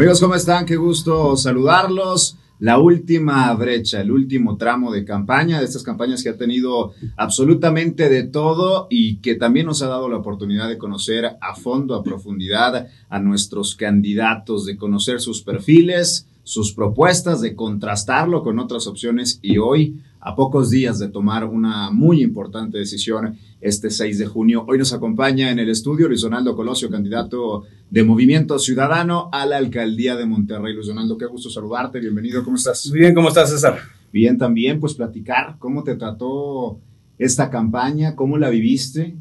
Amigos, ¿cómo están? Qué gusto saludarlos. La última brecha, el último tramo de campaña, de estas campañas que ha tenido absolutamente de todo y que también nos ha dado la oportunidad de conocer a fondo, a profundidad a nuestros candidatos, de conocer sus perfiles, sus propuestas, de contrastarlo con otras opciones y hoy a pocos días de tomar una muy importante decisión este 6 de junio. Hoy nos acompaña en el estudio Luis Donaldo Colosio, candidato de Movimiento Ciudadano a la Alcaldía de Monterrey. Luis Donaldo, qué gusto saludarte, bienvenido, ¿cómo estás? Muy bien, ¿cómo estás, César? Bien, también, pues platicar cómo te trató esta campaña, cómo la viviste.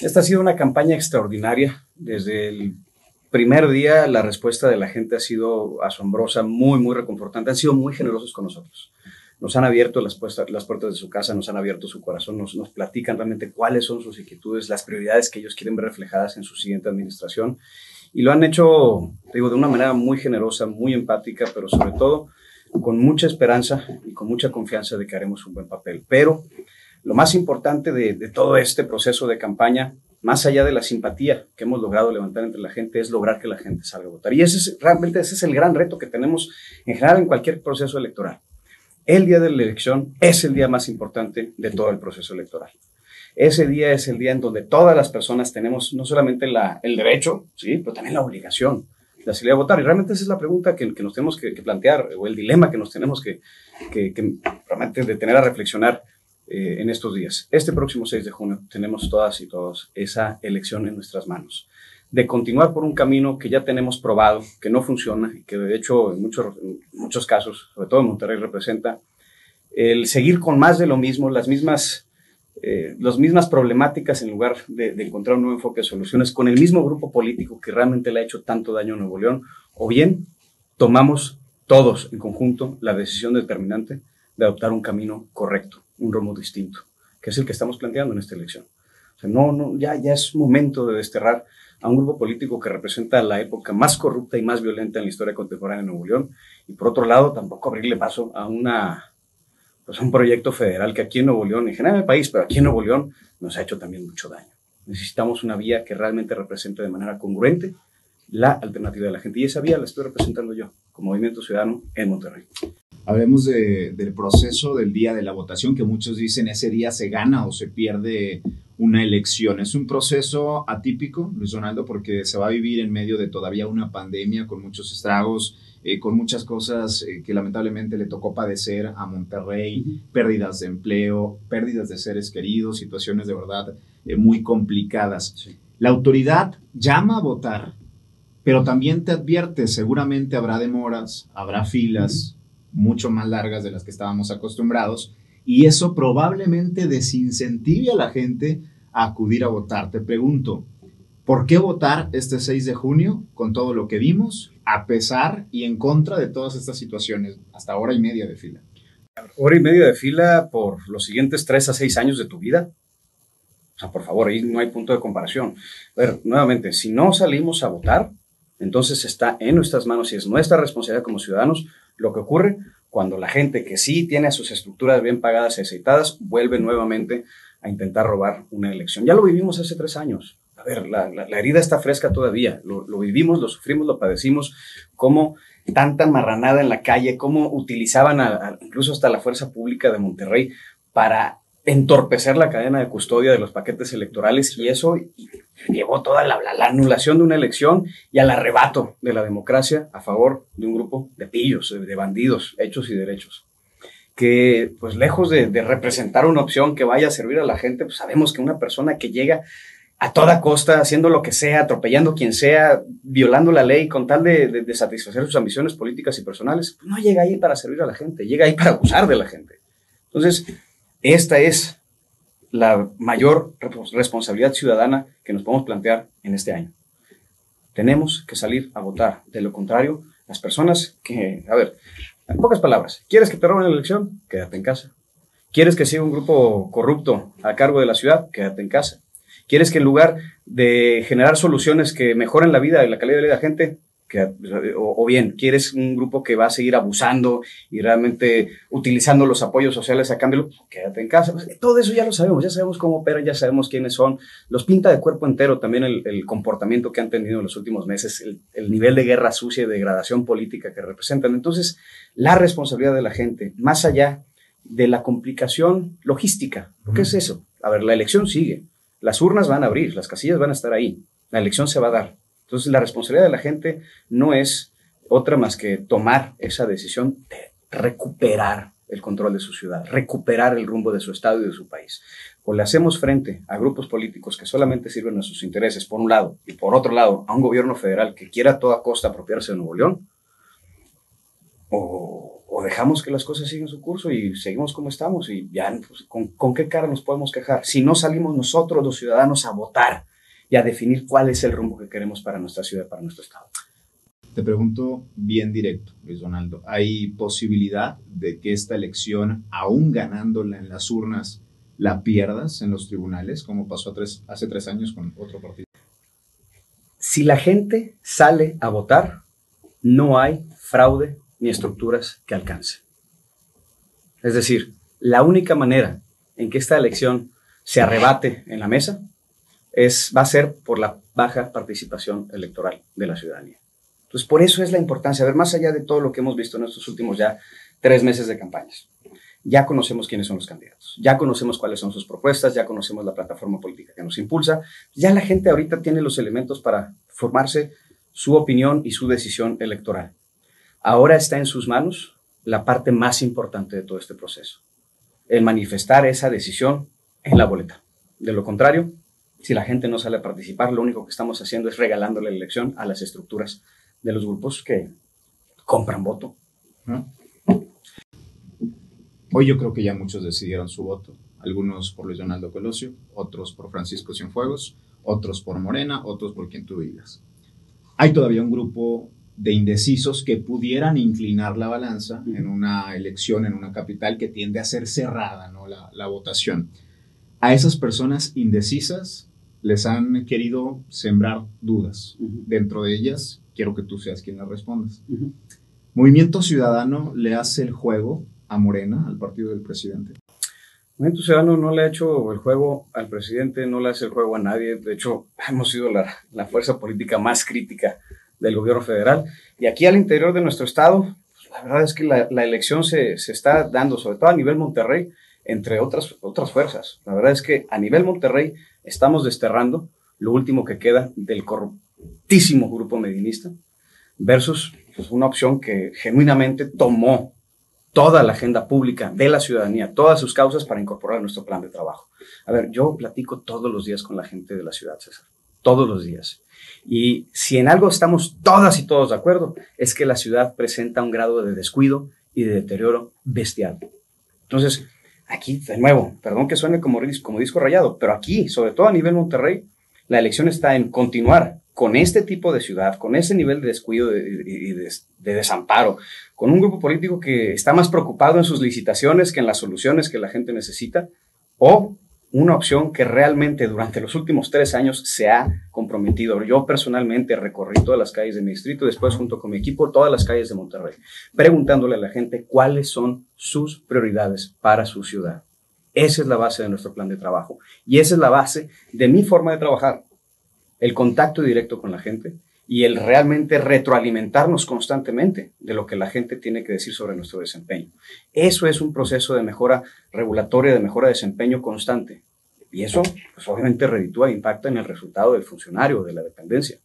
Esta ha sido una campaña extraordinaria. Desde el primer día la respuesta de la gente ha sido asombrosa, muy, muy reconfortante. Han sido muy generosos con nosotros nos han abierto las, puertas, de su casa, nos han abierto su corazón, nos, nos platican realmente cuáles son sus inquietudes, las prioridades que ellos quieren ver reflejadas en su siguiente administración. Y lo han hecho, digo, de una manera muy generosa, muy empática, pero sobre todo con mucha esperanza y con mucha confianza de que haremos un buen papel. Pero lo más importante de, de, todo este proceso de campaña, más allá de la simpatía que hemos logrado levantar entre la gente, es lograr que la gente salga a votar. Y ese es, realmente ese es el gran reto que tenemos en general en cualquier proceso electoral el día de la elección es el día más importante de todo el proceso electoral. Ese día es el día en donde todas las personas tenemos no solamente la, el derecho, ¿sí? pero también la obligación de salir a votar. Y realmente esa es la pregunta que, nos tenemos que, que, plantear, o el dilema que nos tenemos que, que, que realmente detener a reflexionar eh, en estos días. Este próximo 6 de junio tenemos todas y todos esa elección en nuestras manos de continuar por un camino que ya tenemos probado, que no funciona y que de hecho en muchos, muchos casos, sobre todo en Monterrey, representa el seguir con más de lo mismo, las mismas, eh, mismas problemáticas en lugar de, de, encontrar un nuevo enfoque de soluciones con el mismo grupo político que realmente le ha hecho tanto daño a Nuevo León, o bien tomamos todos en conjunto la decisión determinante de adoptar un camino correcto, un rumbo distinto, que es el que estamos planteando en esta elección. O sea, no, no, ya, ya es momento de desterrar a un grupo político que representa la época más corrupta y más violenta en la historia contemporánea de Nuevo León. Y por otro lado, tampoco abrirle paso a una, pues un proyecto federal que aquí en Nuevo León, en general en el país, pero aquí en Nuevo León, nos ha hecho también mucho daño. Necesitamos una vía que realmente represente de manera congruente la alternativa de la gente. Y esa vía la estoy representando yo, como Movimiento Ciudadano en Monterrey. Hablemos de, del proceso del día de la votación, que muchos dicen ese día se gana o se pierde una elección. Es un proceso atípico, Luis Donaldo, porque se va a vivir en medio de todavía una pandemia con muchos estragos, eh, con muchas cosas eh, que lamentablemente le tocó padecer a Monterrey, uh -huh. pérdidas de empleo, pérdidas de seres queridos, situaciones de verdad eh, muy complicadas. Sí. La autoridad llama a votar, pero también te advierte, seguramente habrá demoras, habrá filas mucho más largas de las que estábamos acostumbrados y eso probablemente desincentive a la gente a acudir a votar. Te pregunto, ¿por qué votar este 6 de junio con todo lo que vimos, a pesar y en contra de todas estas situaciones, hasta hora y media de fila? Hora y media de fila por los siguientes 3 a 6 años de tu vida. O sea, por favor, ahí no hay punto de comparación. A ver, nuevamente, si no salimos a votar, entonces está en nuestras manos y es nuestra responsabilidad como ciudadanos lo que ocurre cuando la gente que sí tiene sus estructuras bien pagadas y aceitadas vuelve nuevamente a intentar robar una elección. Ya lo vivimos hace tres años. A ver, la, herida está fresca todavía. Lo, vivimos, lo sufrimos, lo padecimos. Cómo tanta marranada en la calle, cómo utilizaban incluso hasta la fuerza pública de Monterrey para entorpecer la cadena de custodia de los paquetes electorales y eso llevó toda la, la, la, anulación de una elección y al arrebato de la democracia a favor de un grupo de pillos, de bandidos, hechos y derechos. Que, pues, lejos de, de representar una opción que vaya a servir a la gente, pues sabemos que una persona que llega a toda costa, haciendo lo que sea, atropellando quien sea, violando la ley con tal de, de, de satisfacer sus ambiciones políticas y personales, pues no llega ahí para servir a la gente, llega ahí para abusar de la gente. Entonces, esta es la mayor responsabilidad ciudadana que nos podemos plantear en este año. Tenemos que salir a votar. De lo contrario, las personas que, a ver, en pocas palabras, ¿quieres que te roben la elección? Quédate en casa. ¿Quieres que siga un grupo corrupto a cargo de la ciudad? Quédate en casa. ¿Quieres que en lugar de generar soluciones que mejoren la vida y la calidad de vida de la gente, o, bien, quieres un grupo que va a seguir abusando y realmente utilizando los apoyos sociales a cambio, quédate en casa. Pues, todo eso ya lo sabemos, ya sabemos cómo operan, ya sabemos quiénes son. Los pinta de cuerpo entero también el, comportamiento que han tenido en los últimos meses, el, el, nivel de guerra sucia y degradación política que representan. Entonces, la responsabilidad de la gente, más allá de la complicación logística, ¿qué es eso? A ver, la elección sigue, las urnas van a abrir, las casillas van a estar ahí, la elección se va a dar entonces, la responsabilidad de la gente no es otra más que tomar esa decisión de recuperar el control de su ciudad, recuperar el rumbo de su estado y de su país. O le hacemos frente a grupos políticos que solamente sirven a sus intereses, por un lado, y por otro lado, a un gobierno federal que quiera a toda costa apropiarse de Nuevo León, o, o dejamos que las cosas sigan su curso y seguimos como estamos y ya, pues, ¿con, ¿con qué cara nos podemos quejar? Si no salimos nosotros, los ciudadanos, a votar y a definir cuál es el rumbo que queremos para nuestra ciudad, para nuestro estado. Te pregunto bien directo, Luis Donaldo, ¿hay posibilidad de que esta elección, aún ganándola en las urnas, la pierdas en los tribunales, como pasó hace tres años con otro partido? Si la gente sale a votar, no hay fraude ni estructuras que alcance. Es decir, la única manera en que esta elección se arrebate en la mesa es, va a ser por la baja participación electoral de la ciudadanía. Entonces, por eso es la importancia, a ver, más allá de todo lo que hemos visto en estos últimos ya tres meses de campañas, ya conocemos quiénes son los candidatos, ya conocemos cuáles son sus propuestas, ya conocemos la plataforma política que nos impulsa, ya la gente ahorita tiene los elementos para formarse su opinión y su decisión electoral. Ahora está en sus manos la parte más importante de todo este proceso, el manifestar esa decisión en la boleta. De lo contrario, si la gente no sale a participar, lo único que estamos haciendo es regalando la elección a las estructuras de los grupos que compran voto. Hoy yo creo que ya muchos decidieron su voto. Algunos por Luis Donaldo Colosio, otros por Francisco Cienfuegos, otros por Morena, otros por quien tú digas. Hay todavía un grupo de indecisos que pudieran inclinar la balanza en una elección en una capital que tiende a ser cerrada, ¿no? La, la votación. A esas personas indecisas, les han querido sembrar dudas. Dentro de ellas, quiero que tú seas quien las respondas. Movimiento Ciudadano le hace el juego a Morena, al partido del presidente. Movimiento Ciudadano no le ha hecho el juego al presidente, no le hace el juego a nadie. De hecho, hemos sido la, fuerza política más crítica del gobierno federal. Y aquí al interior de nuestro estado, pues, la verdad es que la, elección se, se, está dando, sobre todo a nivel Monterrey, entre otras, otras fuerzas. La verdad es que a nivel Monterrey estamos desterrando lo último que queda del corruptísimo grupo medinista versus pues, una opción que genuinamente tomó toda la agenda pública de la ciudadanía, todas sus causas para incorporar nuestro plan de trabajo. A ver, yo platico todos los días con la gente de la ciudad, César, todos los días. Y si en algo estamos todas y todos de acuerdo, es que la ciudad presenta un grado de descuido y de deterioro bestial. Entonces, Aquí, de nuevo, perdón que suene como, disco rayado, pero aquí, sobre todo a nivel Monterrey, la elección está en continuar con este tipo de ciudad, con ese nivel de descuido y de, desamparo, con un grupo político que está más preocupado en sus licitaciones que en las soluciones que la gente necesita, o una opción que realmente durante los últimos tres años se ha comprometido. Yo personalmente recorrí todas las calles de mi distrito, después junto con mi equipo todas las calles de Monterrey, preguntándole a la gente cuáles son sus prioridades para su ciudad. Esa es la base de nuestro plan de trabajo y esa es la base de mi forma de trabajar. El contacto directo con la gente y el realmente retroalimentarnos constantemente de lo que la gente tiene que decir sobre nuestro desempeño. Eso es un proceso de mejora regulatoria, de mejora de desempeño constante. Y eso, pues obviamente, reditúa e impacta en el resultado del funcionario, de la dependencia.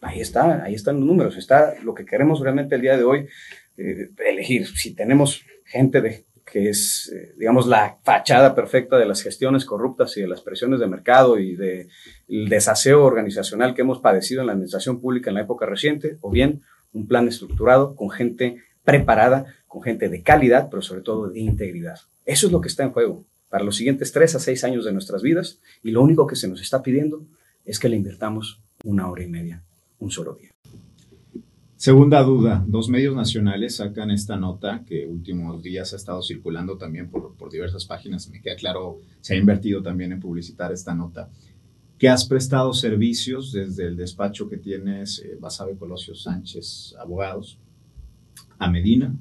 Ahí está, ahí están los números, está lo que queremos realmente el día de hoy, eh, elegir. Si tenemos gente de que es, eh, digamos, la fachada perfecta de las gestiones corruptas y de las presiones de mercado y del desaseo organizacional que hemos padecido en la administración pública en la época reciente, o bien un plan estructurado con gente preparada, con gente de calidad, pero sobre todo de integridad. Eso es lo que está en juego para los siguientes tres a seis años de nuestras vidas y lo único que se nos está pidiendo es que le invirtamos una hora y media, un solo día. Segunda duda, dos medios nacionales sacan esta nota que últimos días ha estado circulando también por, por diversas páginas. Me queda claro, se ha invertido también en publicitar esta nota. que has prestado servicios desde el despacho que tienes, eh, Basabe Colosio Sánchez Abogados, a Medina,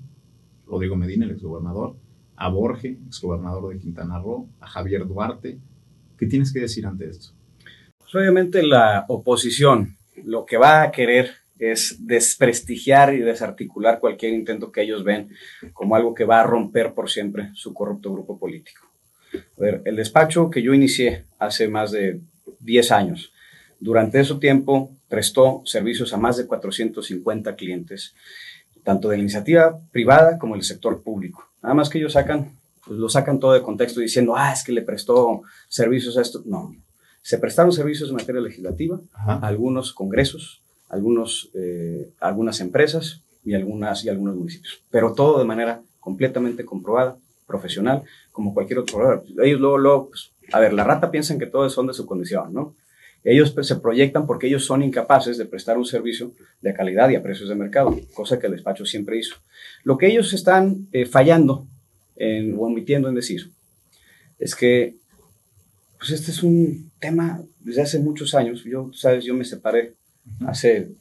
Rodrigo Medina, el exgobernador, a Borge, exgobernador de Quintana Roo, a Javier Duarte. ¿Qué tienes que decir ante esto? Pues, obviamente la oposición lo que va a querer es desprestigiar y desarticular cualquier intento que ellos ven como algo que va a romper por siempre su corrupto grupo político. A ver, el despacho que yo inicié hace más de 10 años, durante ese tiempo prestó servicios a más de 450 clientes, tanto de la iniciativa privada como del sector público. Nada más que ellos sacan, pues lo sacan todo de contexto diciendo, ah, es que le prestó servicios a esto. No, se prestaron servicios en materia legislativa a algunos congresos, algunos, eh, algunas empresas y, algunas, y algunos municipios, pero todo de manera completamente comprobada, profesional, como cualquier otro proveedor. Ellos luego, luego pues, a ver, la rata piensan que todos son de su condición, ¿no? Ellos pues, se proyectan porque ellos son incapaces de prestar un servicio de calidad y a precios de mercado, cosa que el despacho siempre hizo. Lo que ellos están eh, fallando en, o omitiendo en decir es que pues este es un tema desde hace muchos años. Yo, sabes, yo me separé hace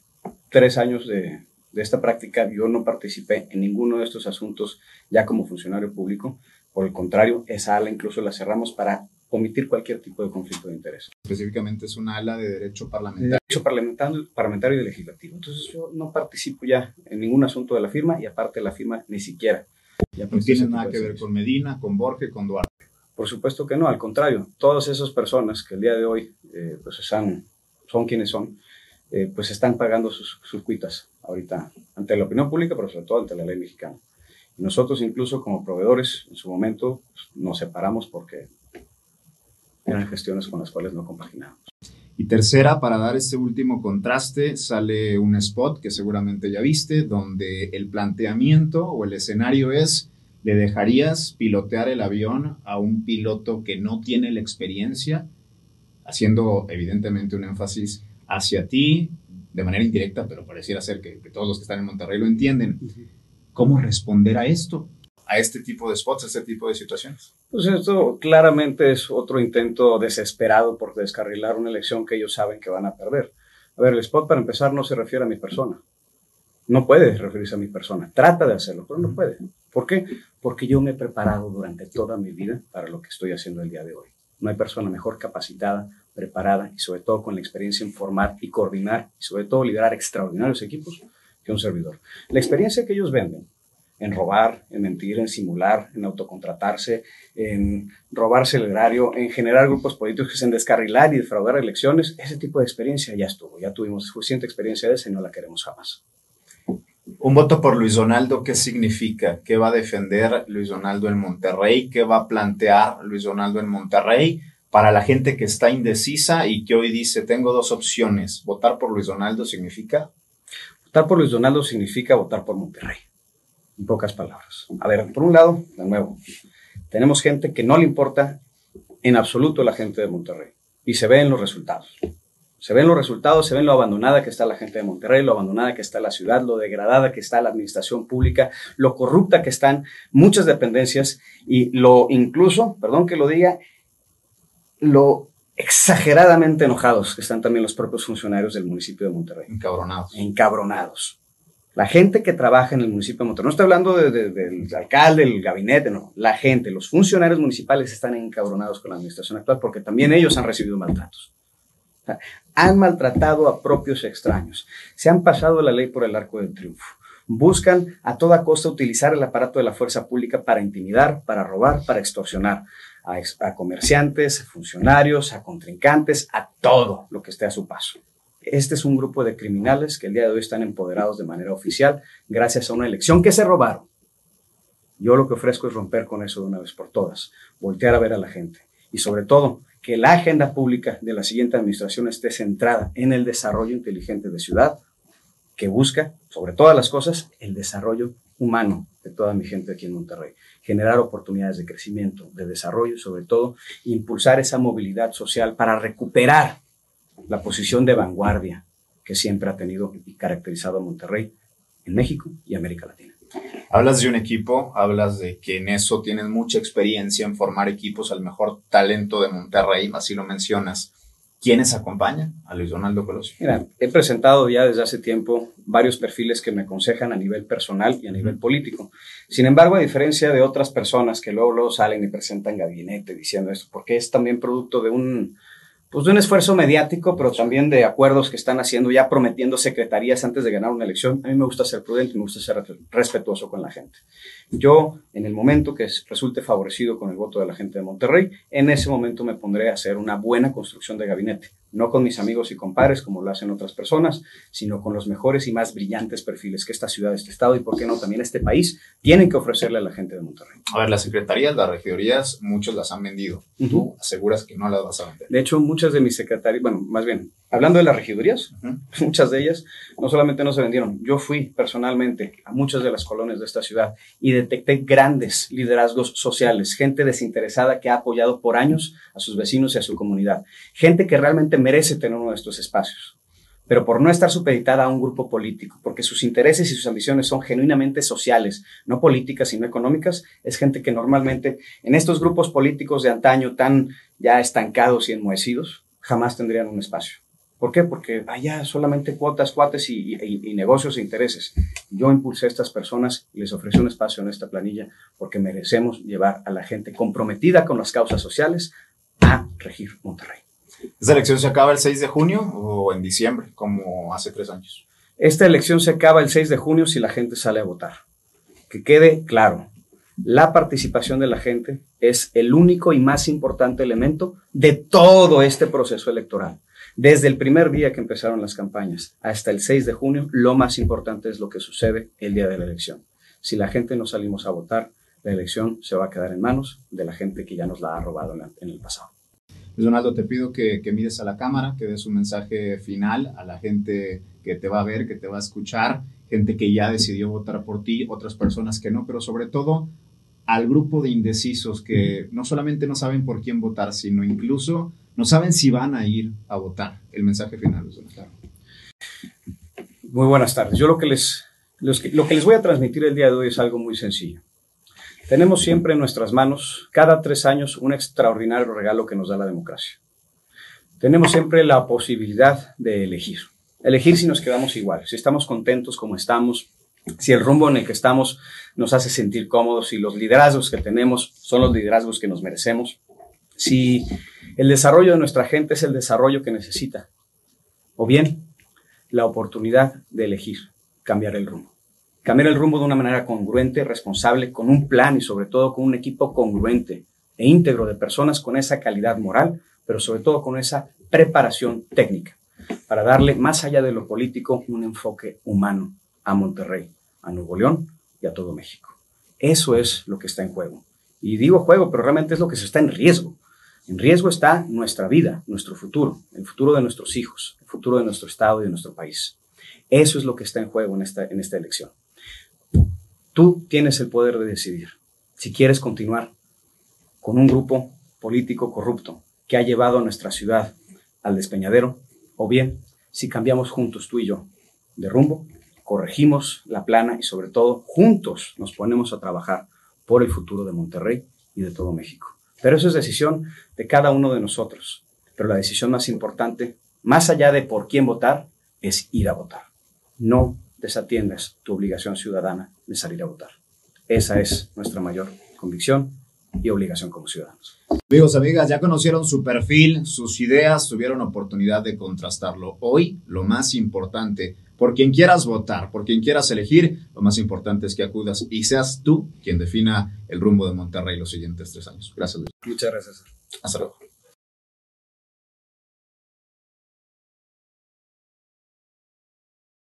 tres años de, de esta práctica. Yo no participé en ninguno de estos asuntos ya como funcionario público. Por el contrario, esa ala incluso la cerramos para omitir cualquier tipo de conflicto de interés. Específicamente es una ala de derecho parlamentario. derecho parlamentario, parlamentario y legislativo. Entonces yo no participo ya en ningún asunto de la firma y aparte de la firma ni siquiera. Ya no tiene nada que ver con Medina, con Borges, con Duarte. Por supuesto que no, al contrario, todas esas personas que el día de hoy eh, pues están, son quienes son, eh, pues están pagando sus, sus, ahorita ante la opinión pública, pero sobre todo ante la ley mexicana. Y nosotros incluso como proveedores en su momento pues, nos separamos porque eran gestiones con las cuales no compaginamos. Y tercera, para dar este último contraste, sale un spot que seguramente ya viste, donde el planteamiento o el escenario es ¿Le dejarías pilotear el avión a un piloto que no tiene la experiencia, haciendo evidentemente un énfasis hacia ti, de manera indirecta, pero pareciera ser que, todos los que están en Monterrey lo entienden? ¿Cómo responder a esto? a este tipo de spots, a este tipo de situaciones? Pues esto claramente es otro intento desesperado por descarrilar una elección que ellos saben que van a perder. A ver, el spot para empezar no se refiere a mi persona. No puede referirse a mi persona. Trata de hacerlo, pero no puede. ¿Por qué? Porque yo me he preparado durante toda mi vida para lo que estoy haciendo el día de hoy. No hay persona mejor capacitada, preparada y sobre todo con la experiencia en formar y coordinar y sobre todo liderar extraordinarios equipos que un servidor. La experiencia que ellos venden en robar, en mentir, en simular, en autocontratarse, en robarse el erario, en generar grupos políticos, en descarrilar y defraudar elecciones, ese tipo de experiencia ya estuvo, ya tuvimos suficiente experiencia de esa y no la queremos jamás. Un voto por Luis Donaldo, ¿qué significa? ¿Qué va a defender Luis Donaldo en Monterrey? ¿Qué va a plantear Luis Donaldo en Monterrey? Para la gente que está indecisa y que hoy dice, tengo dos opciones, votar por Luis Donaldo significa... Votar por Luis Donaldo significa votar por Monterrey, en pocas palabras. A ver, por un lado, de nuevo, tenemos gente que no le importa en absoluto la gente de Monterrey y se ve en los resultados. Se ven los resultados, se ven lo abandonada que está la gente de Monterrey, lo abandonada que está la ciudad, lo degradada que está la administración pública, lo corrupta que están muchas dependencias y lo incluso, perdón que lo diga, lo exageradamente enojados que están también los propios funcionarios del municipio de Monterrey. Encabronados. Encabronados. La gente que trabaja en el municipio de Monterrey, no estoy hablando del alcalde, del gabinete, no, la gente, los funcionarios municipales están encabronados con la administración actual porque también ellos han recibido maltratos han maltratado a propios extraños, se han pasado la ley por el arco del triunfo. Buscan a toda costa utilizar el aparato de la fuerza pública para intimidar, para robar, para extorsionar a, comerciantes, a funcionarios, a contrincantes, a todo lo que esté a su paso. Este es un grupo de criminales que el día de hoy están empoderados de manera oficial gracias a una elección que se robaron. Yo lo que ofrezco es romper con eso de una vez por todas, voltear a ver a la gente y sobre todo que la agenda pública de la siguiente administración esté centrada en el desarrollo inteligente de ciudad, que busca, sobre todas las cosas, el desarrollo humano de toda mi gente aquí en Monterrey, generar oportunidades de crecimiento, de desarrollo sobre todo impulsar esa movilidad social para recuperar la posición de vanguardia que siempre ha tenido y caracterizado a Monterrey en México y América Latina. Hablas de un equipo, hablas de que en eso tienen mucha experiencia en formar equipos al mejor talento de Monterrey, así lo mencionas. ¿Quiénes acompañan a Luis Donaldo Colosio? Mira, he presentado ya desde hace tiempo varios perfiles que me aconsejan a nivel personal y a nivel político. Sin embargo, a diferencia de otras personas que luego, luego salen y presentan gabinete diciendo esto, porque es también producto de un, pues de un esfuerzo mediático, pero también de acuerdos que están haciendo, ya prometiendo secretarías antes de ganar una elección. A mí me gusta ser prudente, me gusta ser respetuoso con la gente. Yo, en el momento que resulte favorecido con el voto de la gente de Monterrey, en ese momento me pondré a hacer una buena construcción de gabinete no con mis amigos y compadres como lo hacen otras personas, sino con los mejores y más brillantes perfiles que esta ciudad, este estado y, por qué no, también este país tienen que ofrecerle a la gente de Monterrey. A ver, las secretarías, las regidorías, muchos las han vendido. Tú aseguras que no las vas a vender. De hecho, muchas de mis secretarias, bueno, más bien, hablando de las regidorías, muchas de ellas no solamente no se vendieron, yo fui personalmente a muchas de las colonias de esta ciudad y detecté grandes liderazgos sociales, gente desinteresada que ha apoyado por años a sus vecinos y a su comunidad, gente que realmente merece tener uno de estos espacios, pero por no estar supeditada a un grupo político, porque sus intereses y sus ambiciones son genuinamente sociales, no políticas, sino económicas, es gente que normalmente en estos grupos políticos de antaño tan ya estancados y enmohecidos, jamás tendrían un espacio. ¿Por qué? Porque allá solamente cuotas, cuates y, y, negocios e intereses. Yo impulsé a estas personas y les ofrecí un espacio en esta planilla porque merecemos llevar a la gente comprometida con las causas sociales a regir Monterrey. ¿Esta elección se acaba el 6 de junio o en diciembre, como hace tres años? Esta elección se acaba el 6 de junio si la gente sale a votar. Que quede claro, la participación de la gente es el único y más importante elemento de todo este proceso electoral. Desde el primer día que empezaron las campañas hasta el 6 de junio, lo más importante es lo que sucede el día de la elección. Si la gente no salimos a votar, la elección se va a quedar en manos de la gente que ya nos la ha robado en el pasado. Luis Donaldo, te pido que, mires a la cámara, que des un mensaje final a la gente que te va a ver, que te va a escuchar, gente que ya decidió votar por ti, otras personas que no, pero sobre todo al grupo de indecisos que no solamente no saben por quién votar, sino incluso no saben si van a ir a votar. El mensaje final, Luis Donaldo. Muy buenas tardes. Yo lo que les, lo que les voy a transmitir el día de hoy es algo muy sencillo. Tenemos siempre en nuestras manos, cada tres años, un extraordinario regalo que nos da la democracia. Tenemos siempre la posibilidad de elegir. Elegir si nos quedamos igual, si estamos contentos como estamos, si el rumbo en el que estamos nos hace sentir cómodos, si los liderazgos que tenemos son los liderazgos que nos merecemos, si el desarrollo de nuestra gente es el desarrollo que necesita, o bien la oportunidad de elegir, cambiar el rumbo cambiar el rumbo de una manera congruente, responsable, con un plan y sobre todo con un equipo congruente e íntegro de personas con esa calidad moral, pero sobre todo con esa preparación técnica, para darle más allá de lo político un enfoque humano a Monterrey, a Nuevo León y a todo México. Eso es lo que está en juego. Y digo juego, pero realmente es lo que se está en riesgo. En riesgo está nuestra vida, nuestro futuro, el futuro de nuestros hijos, el futuro de nuestro Estado y de nuestro país. Eso es lo que está en juego en esta, en esta elección. Tú tienes el poder de decidir si quieres continuar con un grupo político corrupto que ha llevado a nuestra ciudad al despeñadero, o bien si cambiamos juntos tú y yo de rumbo, corregimos la plana y sobre todo juntos nos ponemos a trabajar por el futuro de Monterrey y de todo México. Pero eso es decisión de cada uno de nosotros. Pero la decisión más importante, más allá de por quién votar, es ir a votar. No desatiendas tu obligación ciudadana de salir a votar. Esa es nuestra mayor convicción y obligación como ciudadanos. Amigos, amigas, ya conocieron su perfil, sus ideas, tuvieron oportunidad de contrastarlo. Hoy, lo más importante, por quien quieras votar, por quien quieras elegir, lo más importante es que acudas y seas tú quien defina el rumbo de Monterrey los siguientes tres años. Gracias, Luis. Muchas gracias. Hasta luego.